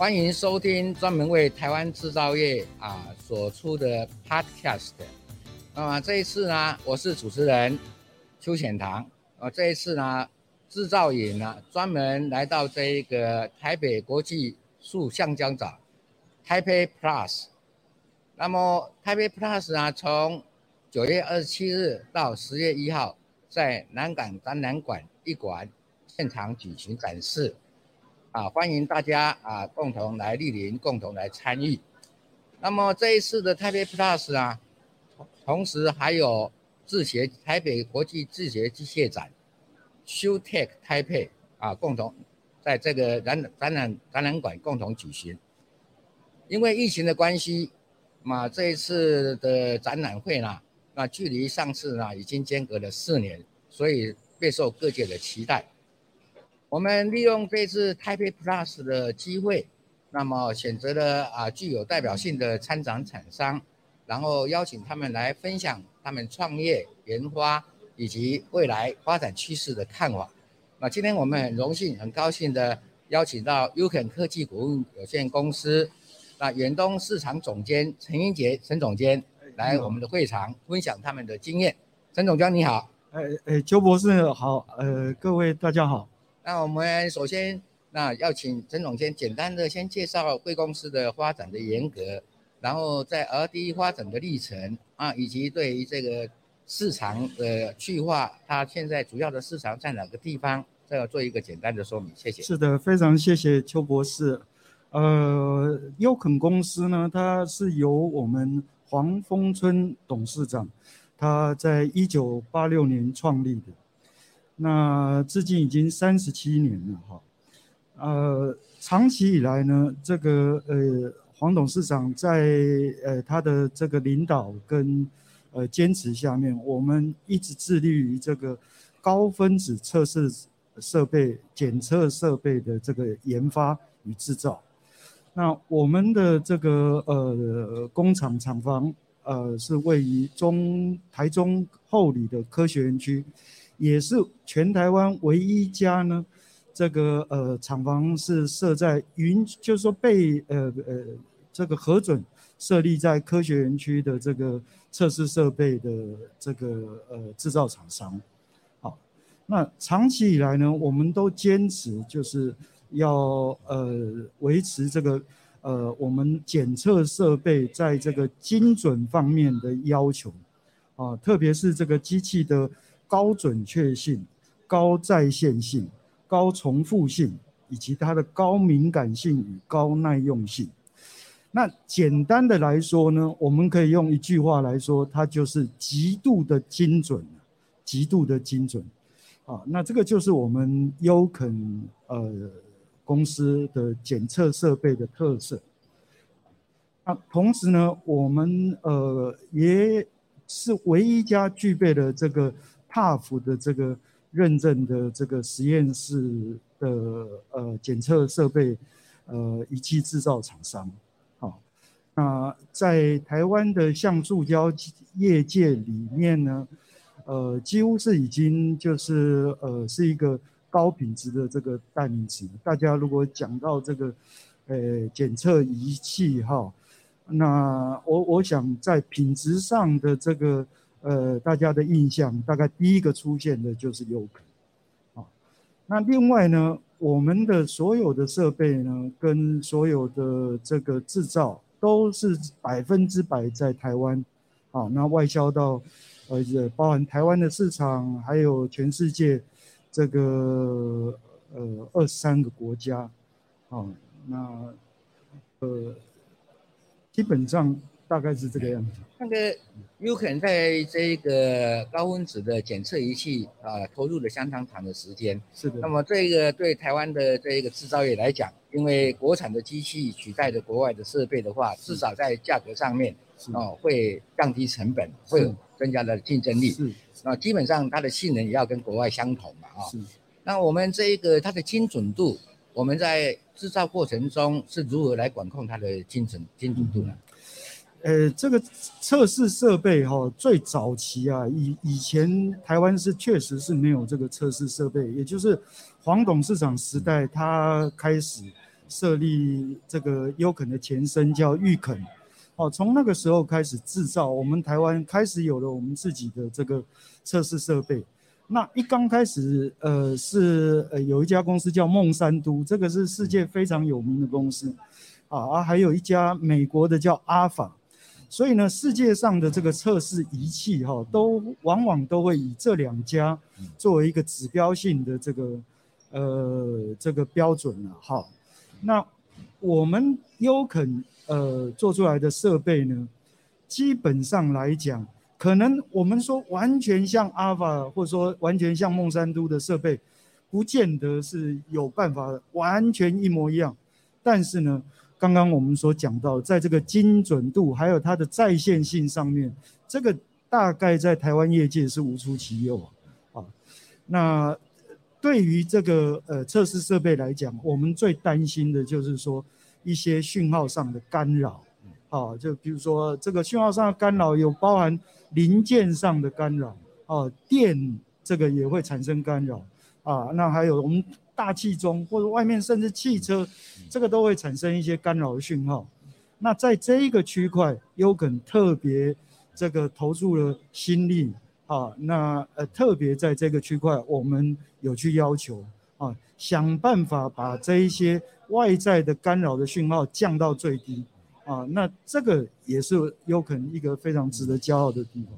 欢迎收听专门为台湾制造业啊所出的 Podcast。那么这一次呢，我是主持人邱显堂。啊，这一次呢，制造业呢专门来到这一个台北国际树橡胶展，Taipei Plus。那么 Taipei Plus 呢，从九月二十七日到十月一号，在南港展览馆一馆现场举行展示。啊，欢迎大家啊，共同来莅临，共同来参与。那么这一次的台北 Plus 啊，同时还有制协台北国际制协机械展，ShoeTech Taipei 啊，共同在这个展展览展览馆共同举行。因为疫情的关系，嘛，这一次的展览会呢，那距离上次呢已经间隔了四年，所以备受各界的期待。我们利用这次 Taipei Plus 的机会，那么选择了啊具有代表性的参展厂商，然后邀请他们来分享他们创业、研发以及未来发展趋势的看法。那今天我们很荣幸、很高兴的邀请到 UCAN 科技股份有限公司那远东市场总监陈英杰陈总监来我们的会场分享他们的经验。陈总监你好，哎哎，邱博士好，呃，各位大家好。那我们首先，那要请陈总监简单的先介绍贵公司的发展的严格，然后在 R&D 发展的历程啊，以及对于这个市场的去化，它现在主要的市场在哪个地方，再要做一个简单的说明。谢谢。是的，非常谢谢邱博士。呃，优肯公司呢，它是由我们黄丰春董事长，他在一九八六年创立的。那至今已经三十七年了哈，呃，长期以来呢，这个呃黄董事长在呃他的这个领导跟呃坚持下面，我们一直致力于这个高分子测试设备、检测设备的这个研发与制造。那我们的这个呃工厂厂房呃是位于中台中后里的科学园区。也是全台湾唯一一家呢，这个呃厂房是设在云，就是说被呃呃这个核准设立在科学园区的这个测试设备的这个呃制造厂商。好，那长期以来呢，我们都坚持就是要呃维持这个呃我们检测设备在这个精准方面的要求啊，特别是这个机器的。高准确性、高在线性、高重复性，以及它的高敏感性与高耐用性。那简单的来说呢，我们可以用一句话来说，它就是极度的精准，极度的精准。啊，那这个就是我们优肯呃公司的检测设备的特色。那同时呢，我们呃也是唯一一家具备了这个。TUF 的这个认证的这个实验室的呃检测设备呃仪器制造厂商，好，那在台湾的橡塑胶业界里面呢，呃几乎是已经就是呃是一个高品质的这个代名词。大家如果讲到这个呃检测仪器哈，那我我想在品质上的这个。呃，大家的印象大概第一个出现的就是优肯，啊，那另外呢，我们的所有的设备呢，跟所有的这个制造都是百分之百在台湾，啊，那外销到呃，包含台湾的市场，还有全世界这个呃二十三个国家，啊，那呃基本上大概是这个样子。那个优肯在这个高分子的检测仪器啊，投入了相当长的时间。是的。那么这个对台湾的这个制造业来讲，因为国产的机器取代的国外的设备的话，至少在价格上面哦会降低成本，会增加了竞争力。是。那基本上它的性能也要跟国外相同嘛啊。是。那我们这一个它的精准度，我们在制造过程中是如何来管控它的精准精准度呢？呃，这个测试设备哈、哦，最早期啊，以以前台湾是确实是没有这个测试设备，也就是黄董事长时代，他开始设立这个优肯的前身叫裕肯，哦，从那个时候开始制造，我们台湾开始有了我们自己的这个测试设备。那一刚开始，呃，是呃有一家公司叫孟山都，这个是世界非常有名的公司，啊，啊还有一家美国的叫阿法。所以呢，世界上的这个测试仪器哈，都往往都会以这两家作为一个指标性的这个呃这个标准了哈。那我们优肯呃做出来的设备呢，基本上来讲，可能我们说完全像阿法，或者说完全像孟山都的设备，不见得是有办法完全一模一样，但是呢。刚刚我们所讲到，在这个精准度还有它的在线性上面，这个大概在台湾业界是无出其右啊。那对于这个呃测试设备来讲，我们最担心的就是说一些讯号上的干扰，啊，就比如说这个讯号上的干扰有包含零件上的干扰，啊，电这个也会产生干扰，啊，那还有我们。大气中或者外面甚至汽车，这个都会产生一些干扰的讯号。那在这一个区块，优肯特别这个投注了心力啊。那呃特别在这个区块，我们有去要求啊，想办法把这一些外在的干扰的讯号降到最低啊。那这个也是优肯一个非常值得骄傲的地方。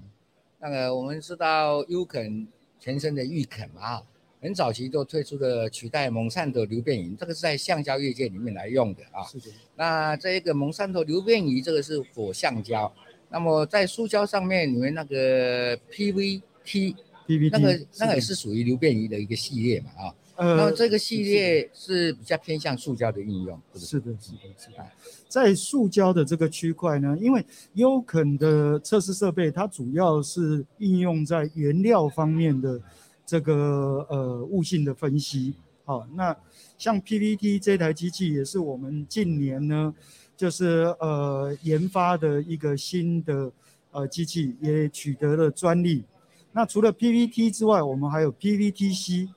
那个我们知道优肯前身的玉肯嘛。很早期就推出了取代蒙汕头流变仪，这个是在橡胶业界里面来用的啊。是的。那这一个蒙汕头流变仪，这个是 for 橡胶。那么在塑胶上面，你们那个 PVT，PVT，那个那个也是属于流变仪的一个系列嘛啊。呃。那么这个系列是比较偏向塑胶的应用，是，是的，是的，是的。在塑胶的这个区块呢，因为优肯的测试设备，它主要是应用在原料方面的。这个呃物性的分析，好，那像 PVT 这台机器也是我们近年呢，就是呃研发的一个新的呃机器，也取得了专利。那除了 PVT 之外，我们还有 PVTC，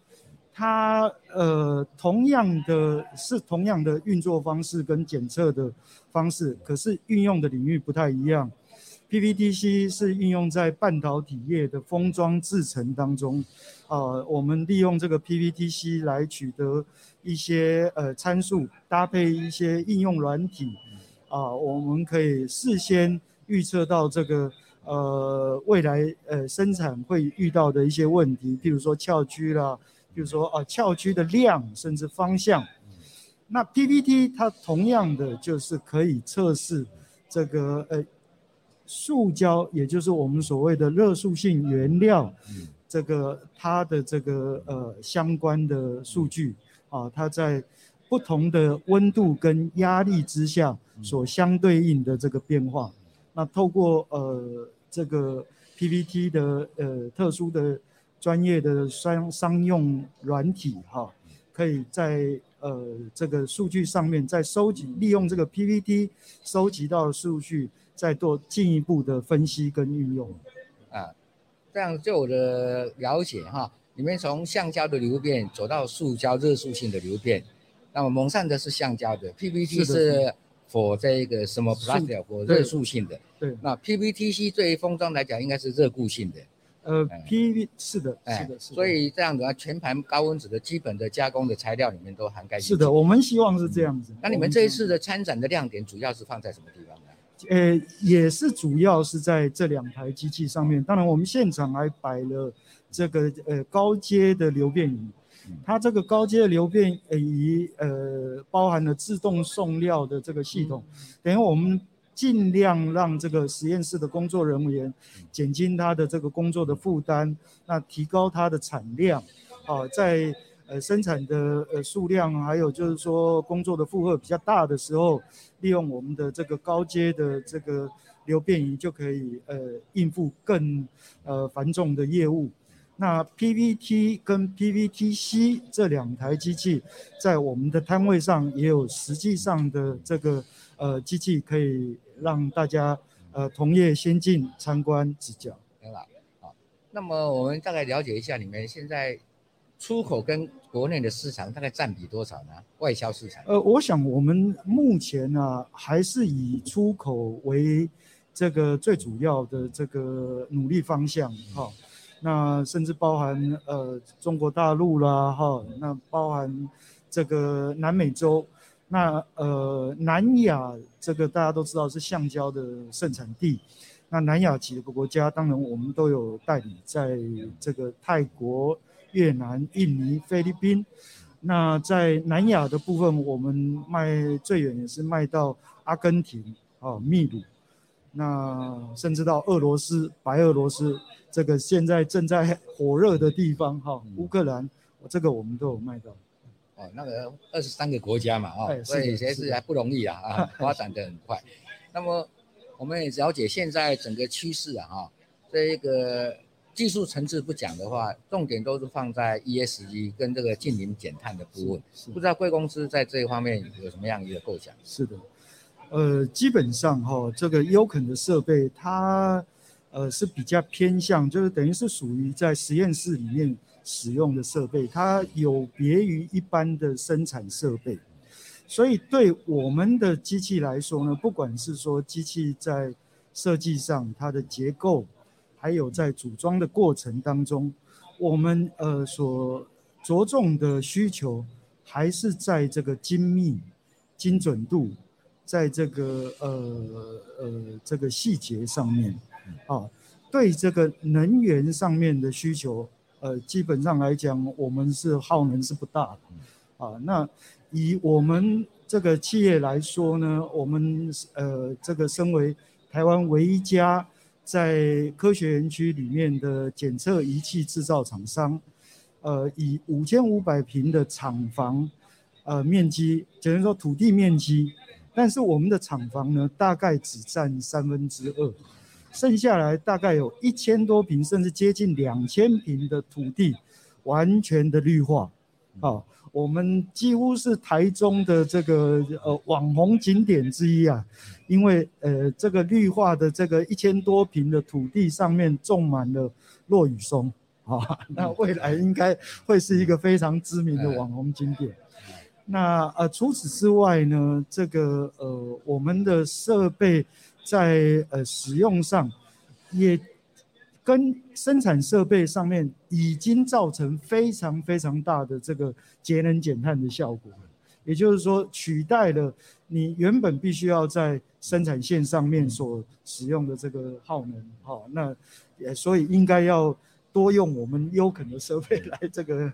它呃同样的是同样的运作方式跟检测的方式，可是运用的领域不太一样。PVTC 是应用在半导体业的封装制程当中，啊、我们利用这个 PVTC 来取得一些呃参数，搭配一些应用软体，啊、我们可以事先预测到这个呃未来呃生产会遇到的一些问题，譬如说翘区啦，譬如说啊翘区的量，甚至方向。那 PVT 它同样的就是可以测试这个呃。塑胶，也就是我们所谓的热塑性原料，这个它的这个呃相关的数据啊，它在不同的温度跟压力之下所相对应的这个变化，那透过呃这个 PVT 的呃特殊的专业的商商用软体哈，可以在呃这个数据上面再收集，利用这个 PVT 收集到的数据。再做进一步的分析跟运用，啊，这样就我的了解哈，你们从橡胶的流变走到塑胶热塑性的流变，那么蒙上的是橡胶的，PVT 是 for 这个什么 plastic for 热塑性的，对，那 PVTC 对于封装来讲应该是热固性的，呃，PV 是的，是的，是的，所以这样子啊，全盘高温纸的基本的加工的材料里面都涵盖，是的，我们希望是这样子。那你们这一次的参展的亮点主要是放在什么地方？呃，也是主要是在这两台机器上面。当然，我们现场还摆了这个呃高阶的流变仪，它这个高阶的流变仪呃包含了自动送料的这个系统，等于我们尽量让这个实验室的工作人员减轻他的这个工作的负担，那提高它的产量，啊，在呃生产的呃数量，还有就是说工作的负荷比较大的时候，利用我们的这个高阶的这个流变仪就可以呃应付更呃繁重的业务。那 PVT 跟 PVTC 这两台机器，在我们的摊位上也有实际上的这个呃机器，可以让大家呃同业先进参观指教。好。那么我们大概了解一下，你们现在出口跟国内的市场大概占比多少呢？外销市场？呃，我想我们目前呢、啊，还是以出口为这个最主要的这个努力方向，哈、哦。那甚至包含呃中国大陆啦哈，那包含这个南美洲，那呃南亚这个大家都知道是橡胶的盛产地，那南亚几个国家当然我们都有代理，在这个泰国、越南、印尼、菲律宾，那在南亚的部分，我们卖最远也是卖到阿根廷哦、秘鲁，那甚至到俄罗斯、白俄罗斯。这个现在正在火热的地方哈，乌克兰，这个我们都有卖到。哦，那个二十三个国家嘛，哦，所以其实还不容易啊，啊，发展的很快。那么我们也了解现在整个趋势啊，哈，这个技术层次不讲的话，重点都是放在 ESG 跟这个净零减碳的部分。不知道贵公司在这一方面有什么样一个构想？是的，呃，基本上哈，这个优肯的设备它。呃，是比较偏向，就是等于是属于在实验室里面使用的设备，它有别于一般的生产设备，所以对我们的机器来说呢，不管是说机器在设计上它的结构，还有在组装的过程当中，我们呃所着重的需求还是在这个精密、精准度，在这个呃呃这个细节上面。啊，对这个能源上面的需求，呃，基本上来讲，我们是耗能是不大的。啊，那以我们这个企业来说呢，我们呃，这个身为台湾唯一家在科学园区里面的检测仪器制造厂商，呃，以五千五百平的厂房，呃，面积，简单说土地面积，但是我们的厂房呢，大概只占三分之二。剩下来大概有一千多平，甚至接近两千平的土地，完全的绿化。啊，我们几乎是台中的这个呃网红景点之一啊，因为呃这个绿化的这个一千多平的土地上面种满了落羽松，啊，那未来应该会是一个非常知名的网红景点。那呃除此之外呢，这个呃我们的设备。在呃使用上，也跟生产设备上面已经造成非常非常大的这个节能减碳的效果。也就是说，取代了你原本必须要在生产线上面所使用的这个耗能。哈，那也所以应该要多用我们优肯的设备来这个。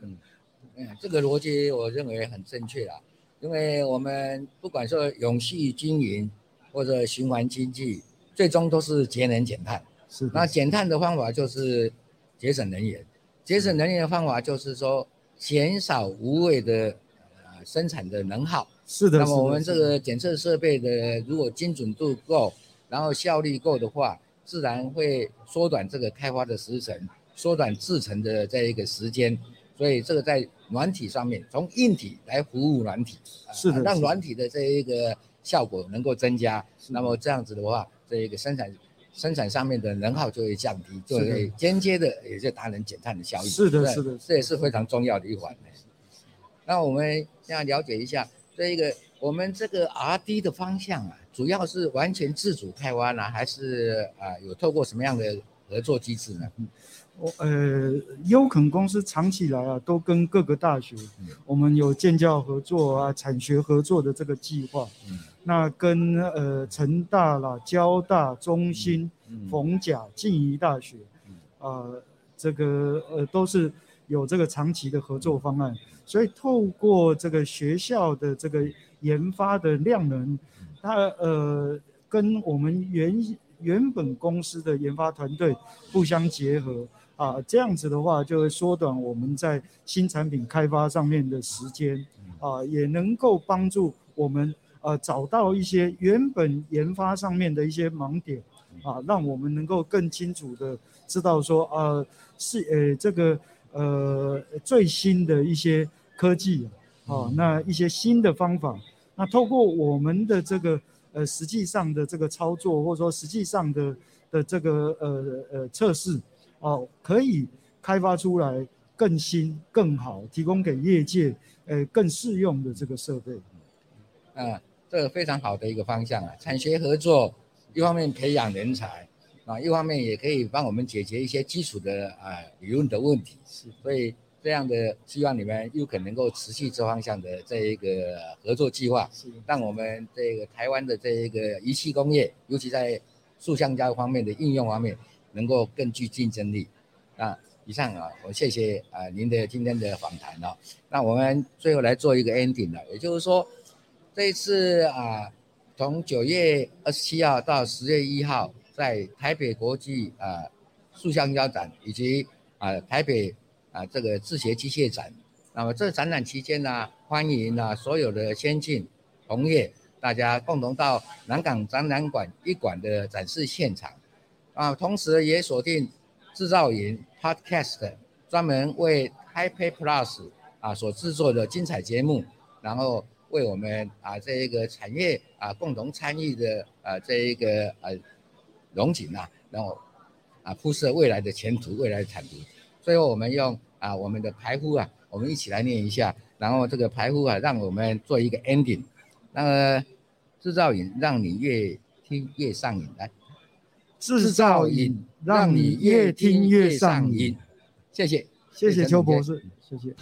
嗯，这个逻辑我认为很正确啦，因为我们不管说永续经营。或者循环经济，最终都是节能减碳。是，那减碳的方法就是节省能源，节省能源的方法就是说减少无谓的呃生产的能耗。是的。那么我们这个检测设备的如果精准度够，然后效率够的话，自然会缩短这个开发的时程，缩短制成的这一个时间。所以这个在软体上面，从硬体来服务软体，是的，让软体的这一个。效果能够增加，那么这样子的话，这一个生产生产上面的能耗就会降低，就会间接的也就达成减碳的效益。是的，是的，这也是非常重要的一环。那我们现在了解一下这一个我们这个 R&D 的方向啊，主要是完全自主开发呢，还是啊有透过什么样的合作机制呢？我呃，优肯公司长期以来啊，都跟各个大学，我们有建教合作啊，产学合作的这个计划。那跟呃成大啦、交大、中兴、逢甲、静宜大学，啊、呃，这个呃都是有这个长期的合作方案。所以透过这个学校的这个研发的量能，它呃跟我们原原本公司的研发团队互相结合啊，这样子的话就会缩短我们在新产品开发上面的时间啊，也能够帮助我们呃找到一些原本研发上面的一些盲点啊，让我们能够更清楚的知道说呃是呃这个呃最新的一些科技啊，那一些新的方法，那透过我们的这个。呃，实际上的这个操作，或者说实际上的的这个呃呃测试，哦，可以开发出来更新更好，提供给业界呃更适用的这个设备。啊，这个非常好的一个方向啊，产学合作，一方面培养人才啊，一方面也可以帮我们解决一些基础的啊理论的问题。是，所以。这样的希望你们又可能够持续这方向的这一个合作计划，让我们这个台湾的这一个仪器工业，尤其在塑橡胶方面的应用方面，能够更具竞争力。啊，以上啊，我谢谢啊您的今天的访谈了。那我们最后来做一个 ending 了，也就是说，这一次啊，从九月二十七号到十月一号，在台北国际啊塑橡胶展以及啊台北。啊，这个制鞋机械展，那么这展览期间呢，欢迎啊所有的先进同业，大家共同到南港展览馆一馆的展示现场，啊，同时也锁定制造营 Podcast，专门为 Hi-Tech Plus 啊所制作的精彩节目，然后为我们啊这一个产业啊共同参与的啊这一个呃荣景啊，然后啊铺设未来的前途，未来的产图。最后，我们用啊我们的排呼啊，我们一起来念一下，然后这个排呼啊，让我们做一个 ending。那个制造营让你越听越上瘾，来，制造瘾让你越听越上瘾。谢谢，谢谢邱博士，谢谢。